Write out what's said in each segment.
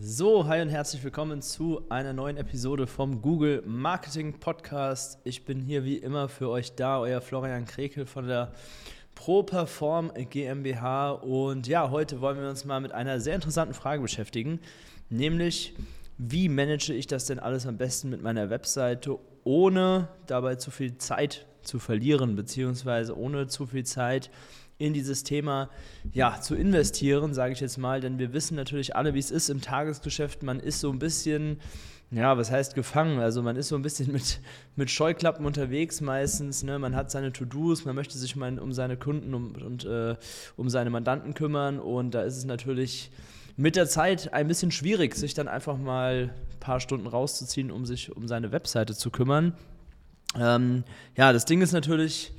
So, hi und herzlich willkommen zu einer neuen Episode vom Google Marketing Podcast. Ich bin hier wie immer für euch da, euer Florian Krekel von der ProPerform GmbH. Und ja, heute wollen wir uns mal mit einer sehr interessanten Frage beschäftigen, nämlich wie manage ich das denn alles am besten mit meiner Webseite, ohne dabei zu viel Zeit zu verlieren, beziehungsweise ohne zu viel Zeit in dieses Thema ja, zu investieren, sage ich jetzt mal, denn wir wissen natürlich alle, wie es ist im Tagesgeschäft. Man ist so ein bisschen, ja, was heißt gefangen? Also man ist so ein bisschen mit, mit Scheuklappen unterwegs meistens. Ne? Man hat seine To-Dos, man möchte sich mal um seine Kunden und, und äh, um seine Mandanten kümmern und da ist es natürlich mit der Zeit ein bisschen schwierig, sich dann einfach mal ein paar Stunden rauszuziehen, um sich um seine Webseite zu kümmern. Ähm, ja, das Ding ist natürlich,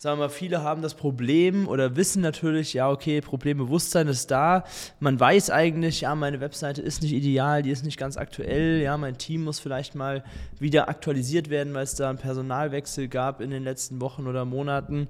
sagen wir mal, viele haben das Problem oder wissen natürlich, ja, okay, Problembewusstsein ist da. Man weiß eigentlich, ja, meine Webseite ist nicht ideal, die ist nicht ganz aktuell, ja, mein Team muss vielleicht mal wieder aktualisiert werden, weil es da einen Personalwechsel gab in den letzten Wochen oder Monaten.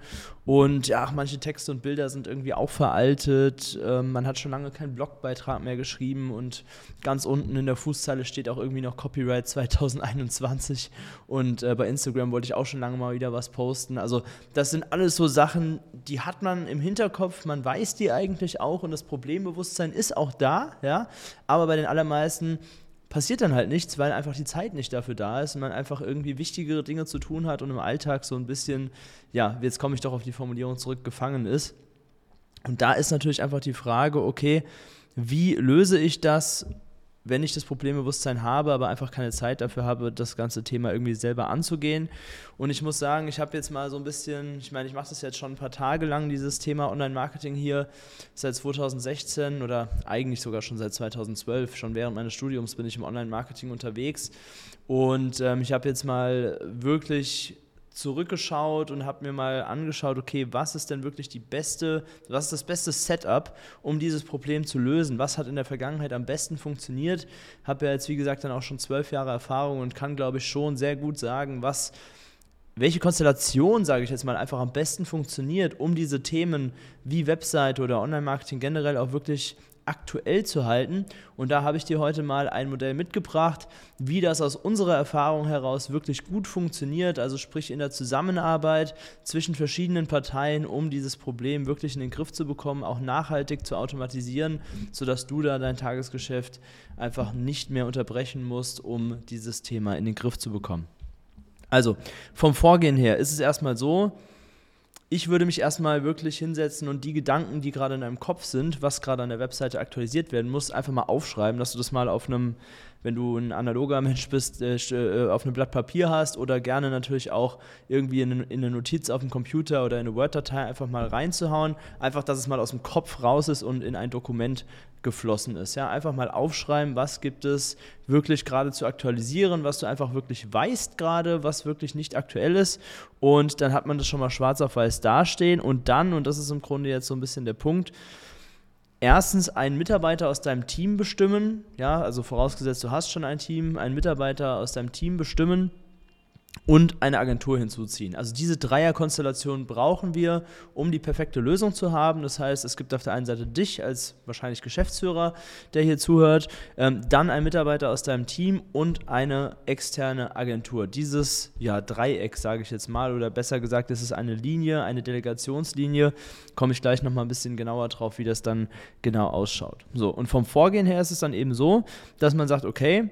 Und ja, manche Texte und Bilder sind irgendwie auch veraltet. Ähm, man hat schon lange keinen Blogbeitrag mehr geschrieben und ganz unten in der Fußzeile steht auch irgendwie noch Copyright 2021. Und äh, bei Instagram wollte ich auch schon lange mal wieder was posten. Also, das sind sind alles so Sachen, die hat man im Hinterkopf, man weiß die eigentlich auch und das Problembewusstsein ist auch da, ja, aber bei den allermeisten passiert dann halt nichts, weil einfach die Zeit nicht dafür da ist und man einfach irgendwie wichtigere Dinge zu tun hat und im Alltag so ein bisschen, ja, jetzt komme ich doch auf die Formulierung zurück, gefangen ist. Und da ist natürlich einfach die Frage, okay, wie löse ich das wenn ich das Problembewusstsein habe, aber einfach keine Zeit dafür habe, das ganze Thema irgendwie selber anzugehen. Und ich muss sagen, ich habe jetzt mal so ein bisschen, ich meine, ich mache das jetzt schon ein paar Tage lang, dieses Thema Online-Marketing hier, seit 2016 oder eigentlich sogar schon seit 2012, schon während meines Studiums bin ich im Online-Marketing unterwegs. Und ähm, ich habe jetzt mal wirklich zurückgeschaut und habe mir mal angeschaut, okay, was ist denn wirklich die beste, was ist das beste Setup, um dieses Problem zu lösen? Was hat in der Vergangenheit am besten funktioniert? Habe ja jetzt, wie gesagt, dann auch schon zwölf Jahre Erfahrung und kann, glaube ich, schon sehr gut sagen, was welche Konstellation, sage ich jetzt mal, einfach am besten funktioniert, um diese Themen wie Website oder Online-Marketing generell auch wirklich aktuell zu halten. Und da habe ich dir heute mal ein Modell mitgebracht, wie das aus unserer Erfahrung heraus wirklich gut funktioniert, also sprich in der Zusammenarbeit zwischen verschiedenen Parteien, um dieses Problem wirklich in den Griff zu bekommen, auch nachhaltig zu automatisieren, sodass du da dein Tagesgeschäft einfach nicht mehr unterbrechen musst, um dieses Thema in den Griff zu bekommen. Also vom Vorgehen her ist es erstmal so, ich würde mich erstmal wirklich hinsetzen und die Gedanken, die gerade in deinem Kopf sind, was gerade an der Webseite aktualisiert werden muss, einfach mal aufschreiben, dass du das mal auf einem, wenn du ein analoger Mensch bist, äh, äh, auf einem Blatt Papier hast oder gerne natürlich auch irgendwie in, in eine Notiz auf dem Computer oder in eine Word-Datei einfach mal reinzuhauen. Einfach, dass es mal aus dem Kopf raus ist und in ein Dokument geflossen ist. Ja, einfach mal aufschreiben, was gibt es wirklich gerade zu aktualisieren, was du einfach wirklich weißt gerade, was wirklich nicht aktuell ist. Und dann hat man das schon mal schwarz auf weiß dastehen. Und dann, und das ist im Grunde jetzt so ein bisschen der Punkt, erstens einen Mitarbeiter aus deinem Team bestimmen. Ja, also vorausgesetzt, du hast schon ein Team, einen Mitarbeiter aus deinem Team bestimmen und eine Agentur hinzuziehen. Also diese Dreierkonstellation brauchen wir, um die perfekte Lösung zu haben. Das heißt, es gibt auf der einen Seite dich als wahrscheinlich Geschäftsführer, der hier zuhört, ähm, dann ein Mitarbeiter aus deinem Team und eine externe Agentur. Dieses ja, Dreieck, sage ich jetzt mal, oder besser gesagt, es ist eine Linie, eine Delegationslinie. Komme ich gleich nochmal ein bisschen genauer drauf, wie das dann genau ausschaut. So, und vom Vorgehen her ist es dann eben so, dass man sagt, okay,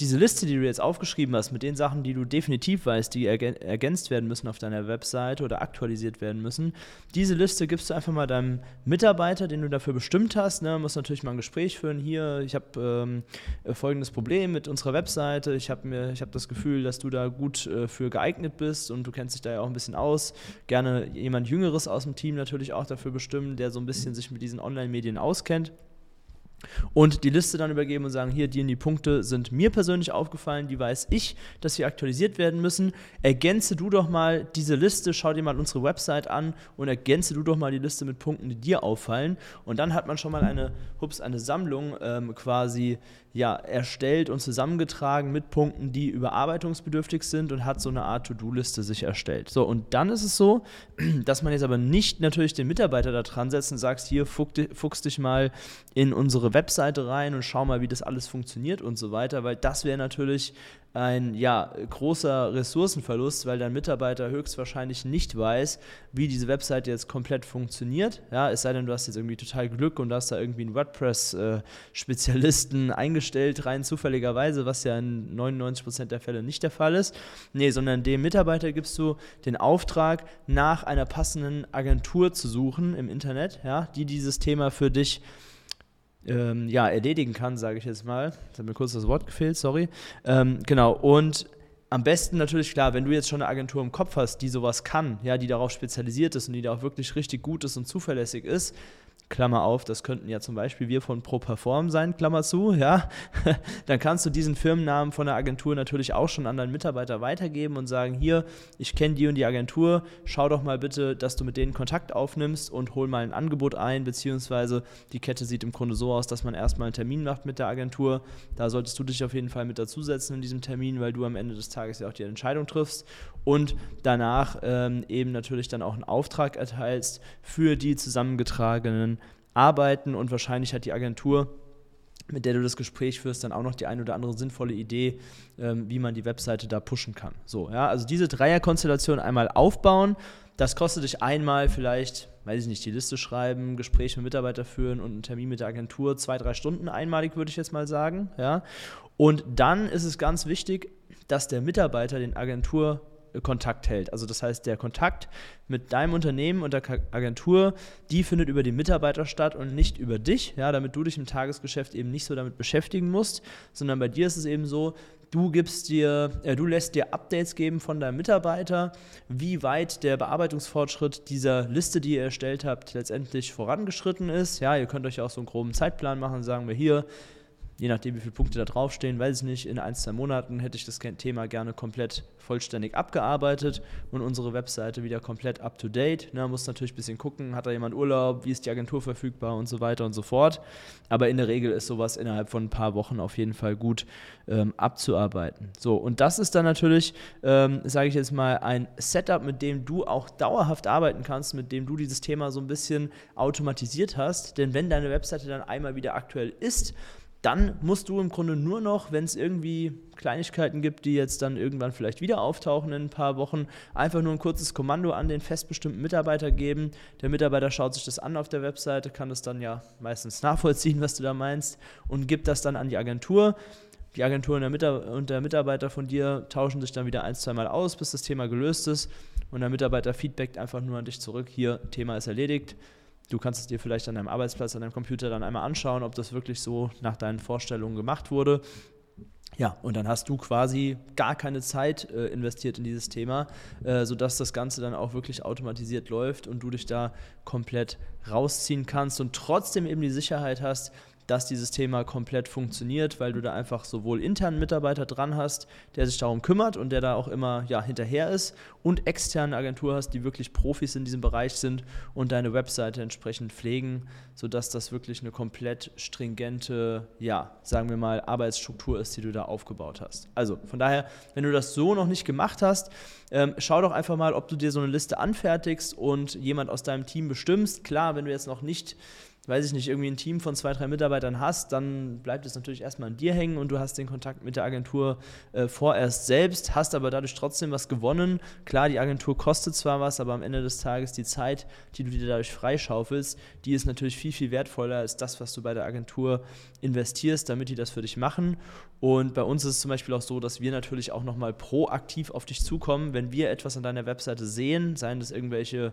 diese Liste, die du jetzt aufgeschrieben hast, mit den Sachen, die du definitiv weißt, die ergänzt werden müssen auf deiner Webseite oder aktualisiert werden müssen, diese Liste gibst du einfach mal deinem Mitarbeiter, den du dafür bestimmt hast. Ne, muss natürlich mal ein Gespräch führen. Hier, ich habe ähm, folgendes Problem mit unserer Webseite. Ich habe hab das Gefühl, dass du da gut äh, für geeignet bist und du kennst dich da ja auch ein bisschen aus. Gerne jemand Jüngeres aus dem Team natürlich auch dafür bestimmen, der so ein bisschen sich mit diesen Online-Medien auskennt. Und die Liste dann übergeben und sagen, hier, die und die Punkte sind mir persönlich aufgefallen, die weiß ich, dass sie aktualisiert werden müssen. Ergänze du doch mal diese Liste, schau dir mal unsere Website an und ergänze du doch mal die Liste mit Punkten, die dir auffallen. Und dann hat man schon mal eine, hups, eine Sammlung ähm, quasi ja, erstellt und zusammengetragen mit Punkten, die überarbeitungsbedürftig sind und hat so eine Art To-Do-Liste sich erstellt. So, und dann ist es so, dass man jetzt aber nicht natürlich den Mitarbeiter da dran setzt und sagt, hier, fuchs dich mal in unsere Webseite rein und schau mal, wie das alles funktioniert und so weiter, weil das wäre natürlich ein ja, großer Ressourcenverlust, weil dein Mitarbeiter höchstwahrscheinlich nicht weiß, wie diese Webseite jetzt komplett funktioniert. Ja, es sei denn, du hast jetzt irgendwie total Glück und hast da irgendwie einen WordPress-Spezialisten eingestellt, rein zufälligerweise, was ja in 99% der Fälle nicht der Fall ist. Nee, sondern dem Mitarbeiter gibst du den Auftrag, nach einer passenden Agentur zu suchen im Internet, ja, die dieses Thema für dich ähm, ja, erledigen kann, sage ich jetzt mal. Jetzt hat mir kurz das Wort gefehlt, sorry. Ähm, genau, und am besten natürlich klar, wenn du jetzt schon eine Agentur im Kopf hast, die sowas kann, ja, die darauf spezialisiert ist und die da auch wirklich richtig gut ist und zuverlässig ist, Klammer auf, das könnten ja zum Beispiel wir von ProPerform sein, Klammer zu, ja, dann kannst du diesen Firmennamen von der Agentur natürlich auch schon an deinen Mitarbeiter weitergeben und sagen, hier, ich kenne die und die Agentur, schau doch mal bitte, dass du mit denen Kontakt aufnimmst und hol mal ein Angebot ein, beziehungsweise die Kette sieht im Grunde so aus, dass man erstmal einen Termin macht mit der Agentur. Da solltest du dich auf jeden Fall mit dazusetzen in diesem Termin, weil du am Ende des Tages ja auch die Entscheidung triffst und danach ähm, eben natürlich dann auch einen Auftrag erteilst für die zusammengetragenen Arbeiten und wahrscheinlich hat die Agentur mit der du das Gespräch führst, dann auch noch die ein oder andere sinnvolle Idee, ähm, wie man die Webseite da pushen kann. So, ja, also diese Dreierkonstellation einmal aufbauen, das kostet dich einmal vielleicht, weiß ich nicht, die Liste schreiben, Gespräche mit Mitarbeitern führen und einen Termin mit der Agentur, zwei, drei Stunden einmalig, würde ich jetzt mal sagen, ja. Und dann ist es ganz wichtig, dass der Mitarbeiter den Agentur Kontakt hält. Also das heißt, der Kontakt mit deinem Unternehmen und der Agentur, die findet über die Mitarbeiter statt und nicht über dich, ja, damit du dich im Tagesgeschäft eben nicht so damit beschäftigen musst, sondern bei dir ist es eben so, du gibst dir, äh, du lässt dir Updates geben von deinem Mitarbeiter, wie weit der Bearbeitungsfortschritt dieser Liste, die ihr erstellt habt, letztendlich vorangeschritten ist. Ja, ihr könnt euch auch so einen groben Zeitplan machen, sagen wir hier, je nachdem, wie viele Punkte da draufstehen, weiß ich nicht, in ein, zwei Monaten hätte ich das Thema gerne komplett vollständig abgearbeitet und unsere Webseite wieder komplett up to date. Ne, muss natürlich ein bisschen gucken, hat da jemand Urlaub, wie ist die Agentur verfügbar und so weiter und so fort. Aber in der Regel ist sowas innerhalb von ein paar Wochen auf jeden Fall gut ähm, abzuarbeiten. So, und das ist dann natürlich, ähm, sage ich jetzt mal, ein Setup, mit dem du auch dauerhaft arbeiten kannst, mit dem du dieses Thema so ein bisschen automatisiert hast. Denn wenn deine Webseite dann einmal wieder aktuell ist, dann musst du im Grunde nur noch, wenn es irgendwie Kleinigkeiten gibt, die jetzt dann irgendwann vielleicht wieder auftauchen in ein paar Wochen, einfach nur ein kurzes Kommando an den festbestimmten Mitarbeiter geben. Der Mitarbeiter schaut sich das an auf der Webseite, kann das dann ja meistens nachvollziehen, was du da meinst, und gibt das dann an die Agentur. Die Agentur und der, Mitar und der Mitarbeiter von dir tauschen sich dann wieder ein, zwei Mal aus, bis das Thema gelöst ist. Und der Mitarbeiter feedbackt einfach nur an dich zurück: hier, Thema ist erledigt Du kannst es dir vielleicht an deinem Arbeitsplatz, an deinem Computer dann einmal anschauen, ob das wirklich so nach deinen Vorstellungen gemacht wurde. Ja, und dann hast du quasi gar keine Zeit äh, investiert in dieses Thema, äh, sodass das Ganze dann auch wirklich automatisiert läuft und du dich da komplett rausziehen kannst und trotzdem eben die Sicherheit hast, dass dieses Thema komplett funktioniert, weil du da einfach sowohl internen Mitarbeiter dran hast, der sich darum kümmert und der da auch immer ja, hinterher ist und externe Agentur hast, die wirklich Profis in diesem Bereich sind und deine Webseite entsprechend pflegen, sodass das wirklich eine komplett stringente, ja, sagen wir mal, Arbeitsstruktur ist, die du da aufgebaut hast. Also von daher, wenn du das so noch nicht gemacht hast, ähm, schau doch einfach mal, ob du dir so eine Liste anfertigst und jemand aus deinem Team bestimmst. Klar, wenn du jetzt noch nicht weiß ich nicht, irgendwie ein Team von zwei, drei Mitarbeitern hast, dann bleibt es natürlich erstmal an dir hängen und du hast den Kontakt mit der Agentur äh, vorerst selbst, hast aber dadurch trotzdem was gewonnen. Klar, die Agentur kostet zwar was, aber am Ende des Tages die Zeit, die du dir dadurch freischaufelst, die ist natürlich viel, viel wertvoller als das, was du bei der Agentur investierst, damit die das für dich machen. Und bei uns ist es zum Beispiel auch so, dass wir natürlich auch nochmal proaktiv auf dich zukommen, wenn wir etwas an deiner Webseite sehen, seien das irgendwelche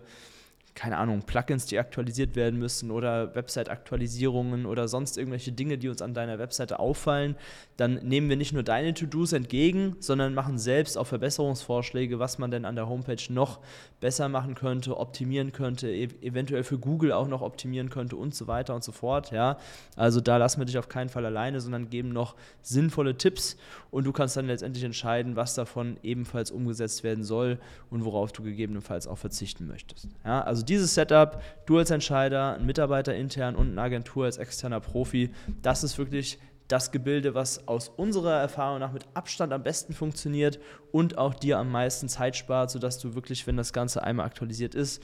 keine Ahnung, Plugins, die aktualisiert werden müssen oder Website-Aktualisierungen oder sonst irgendwelche Dinge, die uns an deiner Webseite auffallen, dann nehmen wir nicht nur deine To-Dos entgegen, sondern machen selbst auch Verbesserungsvorschläge, was man denn an der Homepage noch besser machen könnte, optimieren könnte, e eventuell für Google auch noch optimieren könnte und so weiter und so fort. Ja? Also da lassen wir dich auf keinen Fall alleine, sondern geben noch sinnvolle Tipps und du kannst dann letztendlich entscheiden, was davon ebenfalls umgesetzt werden soll und worauf du gegebenenfalls auch verzichten möchtest. Ja? Also dieses Setup, du als Entscheider, ein Mitarbeiter intern und eine Agentur als externer Profi, das ist wirklich das Gebilde, was aus unserer Erfahrung nach mit Abstand am besten funktioniert und auch dir am meisten Zeit spart, sodass du wirklich, wenn das Ganze einmal aktualisiert ist,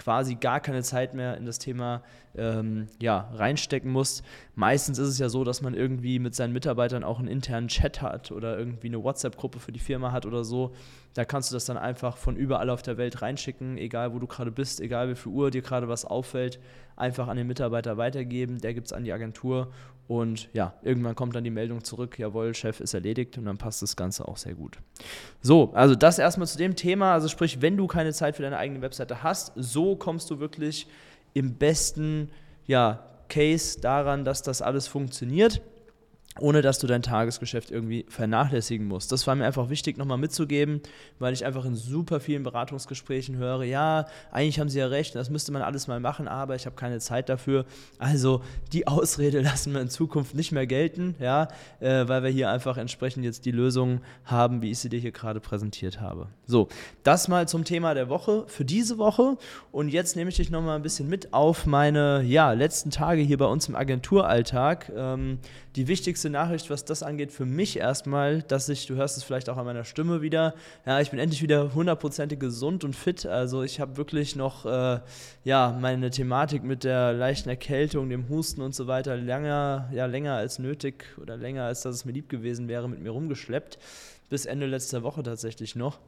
quasi gar keine Zeit mehr in das Thema ähm, ja, reinstecken musst. Meistens ist es ja so, dass man irgendwie mit seinen Mitarbeitern auch einen internen Chat hat oder irgendwie eine WhatsApp-Gruppe für die Firma hat oder so. Da kannst du das dann einfach von überall auf der Welt reinschicken, egal wo du gerade bist, egal wie viel Uhr dir gerade was auffällt, einfach an den Mitarbeiter weitergeben, der gibt es an die Agentur und ja, irgendwann kommt dann die Meldung zurück, jawohl, Chef ist erledigt und dann passt das Ganze auch sehr gut. So, also das erstmal zu dem Thema. Also sprich, wenn du keine Zeit für deine eigene Webseite hast, so kommst du wirklich im besten ja, Case daran, dass das alles funktioniert ohne dass du dein Tagesgeschäft irgendwie vernachlässigen musst. Das war mir einfach wichtig nochmal mitzugeben, weil ich einfach in super vielen Beratungsgesprächen höre, ja, eigentlich haben sie ja recht, das müsste man alles mal machen, aber ich habe keine Zeit dafür. Also die Ausrede lassen wir in Zukunft nicht mehr gelten, ja, äh, weil wir hier einfach entsprechend jetzt die Lösungen haben, wie ich sie dir hier gerade präsentiert habe. So, das mal zum Thema der Woche für diese Woche und jetzt nehme ich dich nochmal ein bisschen mit auf meine ja, letzten Tage hier bei uns im Agenturalltag. Ähm, die wichtigste Nachricht, was das angeht, für mich erstmal, dass ich, du hörst es vielleicht auch an meiner Stimme wieder, ja, ich bin endlich wieder hundertprozentig gesund und fit. Also ich habe wirklich noch, äh, ja, meine Thematik mit der leichten Erkältung, dem Husten und so weiter länger, ja, länger als nötig oder länger als dass es mir lieb gewesen wäre, mit mir rumgeschleppt. Bis Ende letzter Woche tatsächlich noch.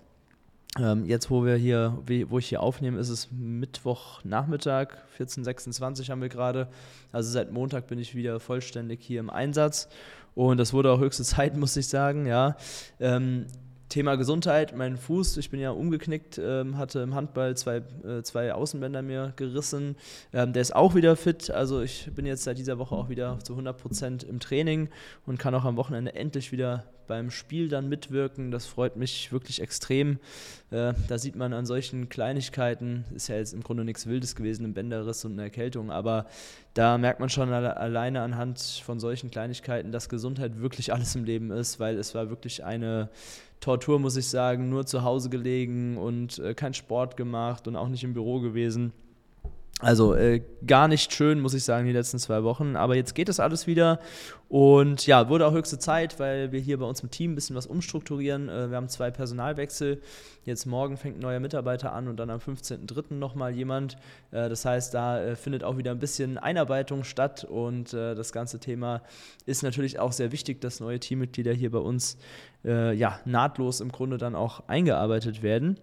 Ähm, jetzt, wo wir hier, wo ich hier aufnehme, ist es Mittwochnachmittag, 14.26 haben wir gerade. Also seit Montag bin ich wieder vollständig hier im Einsatz. Und das wurde auch höchste Zeit, muss ich sagen, ja. Ähm, Thema Gesundheit, mein Fuß, ich bin ja umgeknickt, ähm, hatte im Handball zwei, äh, zwei Außenbänder mir gerissen. Ähm, der ist auch wieder fit, also ich bin jetzt seit dieser Woche auch wieder zu 100% im Training und kann auch am Wochenende endlich wieder beim Spiel dann mitwirken. Das freut mich wirklich extrem. Äh, da sieht man an solchen Kleinigkeiten, ist ja jetzt im Grunde nichts Wildes gewesen, ein Bänderriss und eine Erkältung, aber da merkt man schon alle, alleine anhand von solchen Kleinigkeiten, dass Gesundheit wirklich alles im Leben ist, weil es war wirklich eine Tortur, muss ich sagen, nur zu Hause gelegen und äh, kein Sport gemacht und auch nicht im Büro gewesen. Also äh, gar nicht schön, muss ich sagen, die letzten zwei Wochen. Aber jetzt geht es alles wieder. Und ja, wurde auch höchste Zeit, weil wir hier bei uns im Team ein bisschen was umstrukturieren. Äh, wir haben zwei Personalwechsel. Jetzt morgen fängt ein neuer Mitarbeiter an und dann am 15.03. nochmal jemand. Äh, das heißt, da äh, findet auch wieder ein bisschen Einarbeitung statt. Und äh, das ganze Thema ist natürlich auch sehr wichtig, dass neue Teammitglieder hier bei uns äh, ja, nahtlos im Grunde dann auch eingearbeitet werden.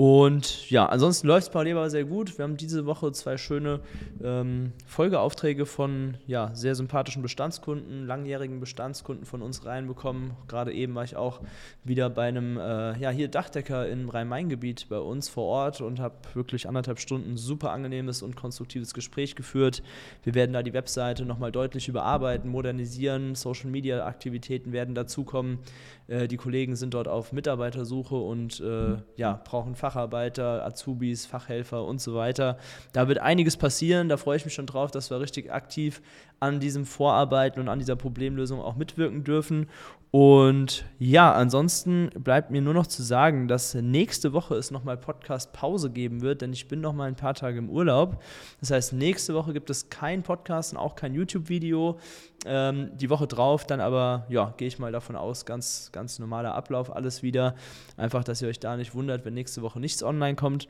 Und ja, ansonsten läuft es parallel aber sehr gut. Wir haben diese Woche zwei schöne ähm, Folgeaufträge von ja, sehr sympathischen Bestandskunden, langjährigen Bestandskunden von uns reinbekommen. Gerade eben war ich auch wieder bei einem äh, ja, hier Dachdecker im Rhein-Main-Gebiet bei uns vor Ort und habe wirklich anderthalb Stunden super angenehmes und konstruktives Gespräch geführt. Wir werden da die Webseite nochmal deutlich überarbeiten, modernisieren, Social-Media-Aktivitäten werden dazukommen. Äh, die Kollegen sind dort auf Mitarbeitersuche und äh, ja, brauchen Fach Facharbeiter, Azubis, Fachhelfer und so weiter. Da wird einiges passieren, da freue ich mich schon drauf, dass wir richtig aktiv an diesem Vorarbeiten und an dieser Problemlösung auch mitwirken dürfen. Und ja, ansonsten bleibt mir nur noch zu sagen, dass nächste Woche es nochmal Podcast-Pause geben wird, denn ich bin nochmal ein paar Tage im Urlaub. Das heißt, nächste Woche gibt es keinen Podcast und auch kein YouTube-Video. Ähm, die Woche drauf dann aber, ja, gehe ich mal davon aus, ganz, ganz normaler Ablauf, alles wieder. Einfach, dass ihr euch da nicht wundert, wenn nächste Woche nichts online kommt.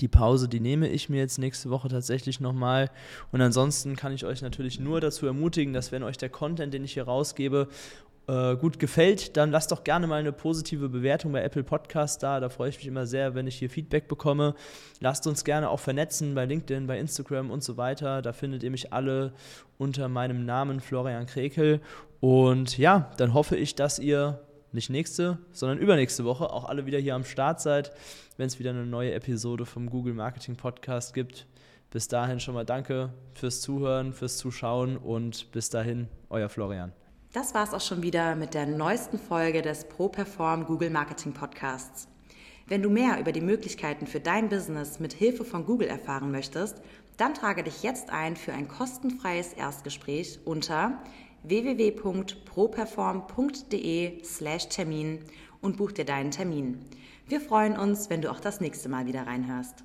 Die Pause, die nehme ich mir jetzt nächste Woche tatsächlich nochmal. Und ansonsten kann ich euch natürlich nur dazu ermutigen, dass wenn euch der Content, den ich hier rausgebe, äh, gut gefällt, dann lasst doch gerne mal eine positive Bewertung bei Apple Podcast da. Da freue ich mich immer sehr, wenn ich hier Feedback bekomme. Lasst uns gerne auch vernetzen bei LinkedIn, bei Instagram und so weiter. Da findet ihr mich alle unter meinem Namen Florian Krekel. Und ja, dann hoffe ich, dass ihr nicht nächste, sondern übernächste Woche auch alle wieder hier am Start seid, wenn es wieder eine neue Episode vom Google Marketing Podcast gibt. Bis dahin schon mal danke fürs Zuhören, fürs Zuschauen und bis dahin, euer Florian. Das war es auch schon wieder mit der neuesten Folge des ProPerform Google Marketing Podcasts. Wenn du mehr über die Möglichkeiten für dein Business mit Hilfe von Google erfahren möchtest, dann trage dich jetzt ein für ein kostenfreies Erstgespräch unter www.properform.de/termin und buch dir deinen Termin. Wir freuen uns, wenn du auch das nächste Mal wieder reinhörst.